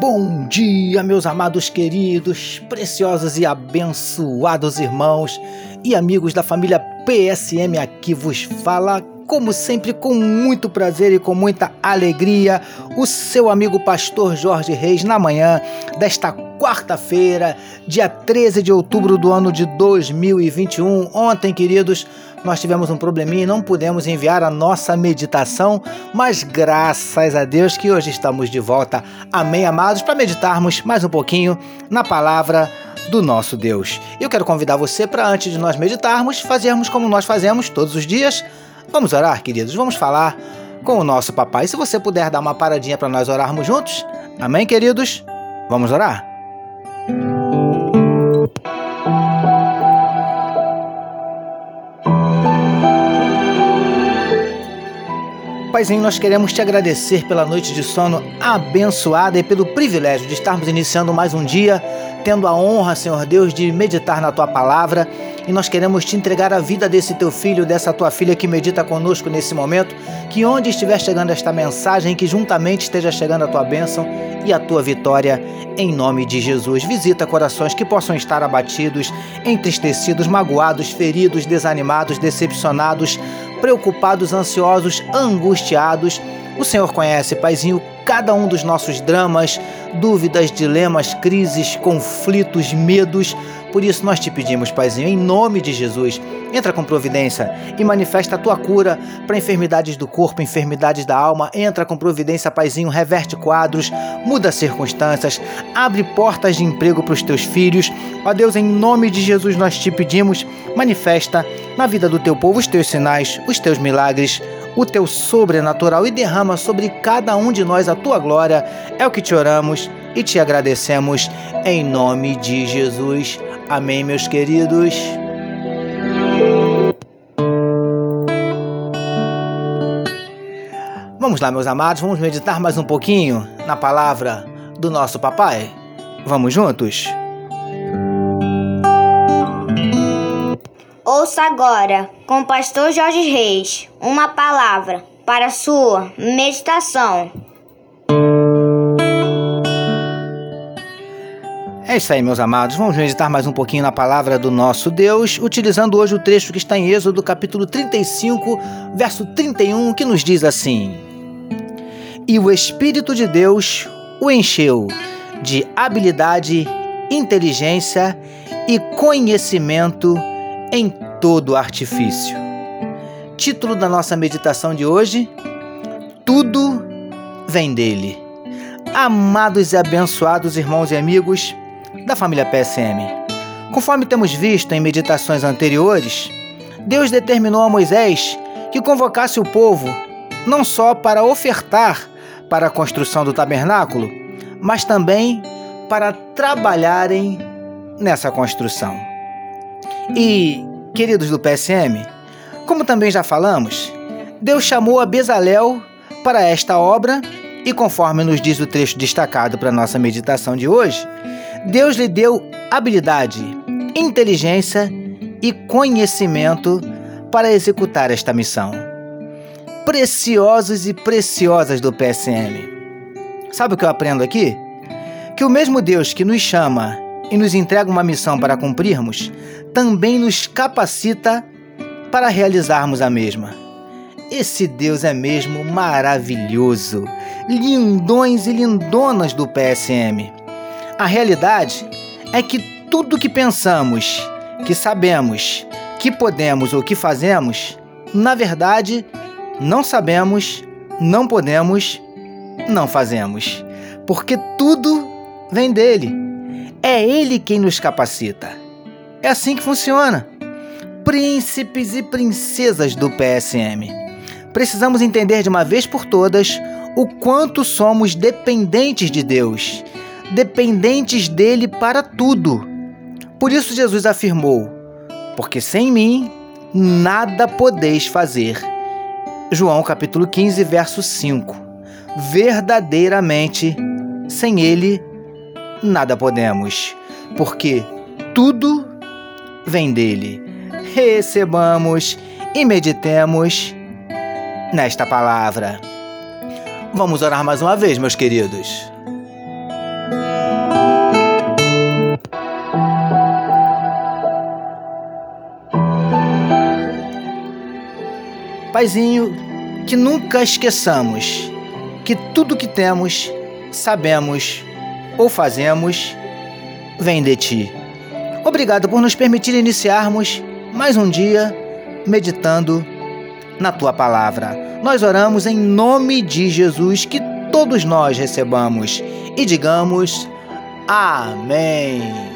Bom dia, meus amados queridos, preciosos e abençoados irmãos e amigos da família PSM aqui vos fala, como sempre, com muito prazer e com muita alegria, o seu amigo pastor Jorge Reis na manhã desta quarta-feira, dia 13 de outubro do ano de 2021. Ontem, queridos, nós tivemos um probleminha e não pudemos enviar a nossa meditação, mas graças a Deus que hoje estamos de volta. Amém, amados, para meditarmos mais um pouquinho na palavra do nosso Deus. Eu quero convidar você para, antes de nós meditarmos, fazermos como nós fazemos todos os dias. Vamos orar, queridos? Vamos falar com o nosso papai. Se você puder dar uma paradinha para nós orarmos juntos. Amém, queridos? Vamos orar? Paizinho, nós queremos te agradecer pela noite de sono abençoada e pelo privilégio de estarmos iniciando mais um dia, tendo a honra, Senhor Deus, de meditar na tua palavra. E nós queremos te entregar a vida desse teu filho, dessa tua filha que medita conosco nesse momento. Que onde estiver chegando esta mensagem, que juntamente esteja chegando a tua bênção e a tua vitória, em nome de Jesus. Visita corações que possam estar abatidos, entristecidos, magoados, feridos, desanimados, decepcionados preocupados, ansiosos, angustiados. O Senhor conhece, Paizinho, cada um dos nossos dramas, dúvidas, dilemas, crises, conflitos, medos. Por isso nós te pedimos, Paizinho, em nome de Jesus, entra com providência e manifesta a tua cura para enfermidades do corpo, enfermidades da alma. Entra com providência, Paizinho, reverte quadros, muda circunstâncias, abre portas de emprego para os teus filhos. Ó Deus, em nome de Jesus nós te pedimos, manifesta na vida do teu povo os teus sinais, os teus milagres, o teu sobrenatural e derrama sobre cada um de nós a tua glória. É o que te oramos e te agradecemos em nome de Jesus. Amém, meus queridos. Vamos lá, meus amados, vamos meditar mais um pouquinho na palavra do nosso papai? Vamos juntos? Ouça agora, com o pastor Jorge Reis, uma palavra para sua meditação. É isso aí, meus amados. Vamos meditar mais um pouquinho na palavra do nosso Deus, utilizando hoje o trecho que está em Êxodo, capítulo 35, verso 31, que nos diz assim: E o Espírito de Deus o encheu de habilidade, inteligência e conhecimento em todo artifício. Título da nossa meditação de hoje: Tudo vem dele. Amados e abençoados irmãos e amigos, da família PSM. Conforme temos visto em meditações anteriores, Deus determinou a Moisés que convocasse o povo não só para ofertar para a construção do tabernáculo, mas também para trabalharem nessa construção. E, queridos do PSM, como também já falamos, Deus chamou a Bezalel para esta obra e, conforme nos diz o trecho destacado para nossa meditação de hoje, Deus lhe deu habilidade, inteligência e conhecimento para executar esta missão. Preciosos e preciosas do PSM. Sabe o que eu aprendo aqui? Que o mesmo Deus que nos chama e nos entrega uma missão para cumprirmos, também nos capacita para realizarmos a mesma. Esse Deus é mesmo maravilhoso. Lindões e lindonas do PSM. A realidade é que tudo que pensamos, que sabemos, que podemos ou que fazemos, na verdade, não sabemos, não podemos, não fazemos. Porque tudo vem dele. É ele quem nos capacita. É assim que funciona. Príncipes e princesas do PSM. Precisamos entender de uma vez por todas o quanto somos dependentes de Deus dependentes dele para tudo. Por isso Jesus afirmou: Porque sem mim nada podeis fazer. João capítulo 15, verso 5. verdadeiramente sem Ele nada podemos, porque tudo vem dele. Recebamos e meditemos nesta palavra. Vamos orar mais uma vez, meus queridos. Paizinho, que nunca esqueçamos que tudo que temos, sabemos ou fazemos vem de ti. Obrigado por nos permitir iniciarmos mais um dia meditando na tua palavra. Nós oramos em nome de Jesus que todos nós recebamos e digamos amém.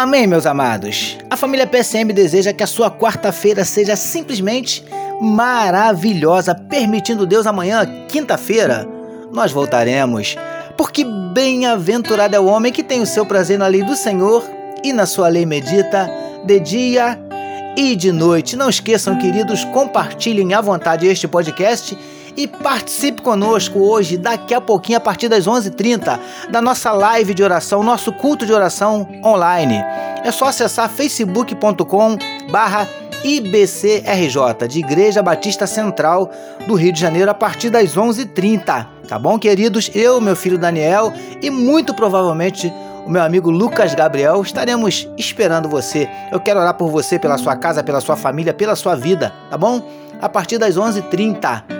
Amém, meus amados. A família PSM deseja que a sua quarta-feira seja simplesmente maravilhosa, permitindo Deus amanhã, quinta-feira, nós voltaremos. Porque bem-aventurado é o homem que tem o seu prazer na lei do Senhor e na sua lei medita de dia e de noite. Não esqueçam, queridos, compartilhem à vontade este podcast e participe conosco hoje, daqui a pouquinho, a partir das 11h30, da nossa live de oração, nosso culto de oração online. É só acessar facebook.com barra IBCRJ, de Igreja Batista Central do Rio de Janeiro, a partir das 11h30. Tá bom, queridos? Eu, meu filho Daniel e muito provavelmente o meu amigo Lucas Gabriel estaremos esperando você. Eu quero orar por você, pela sua casa, pela sua família, pela sua vida, tá bom? A partir das 11h30,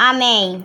Amém.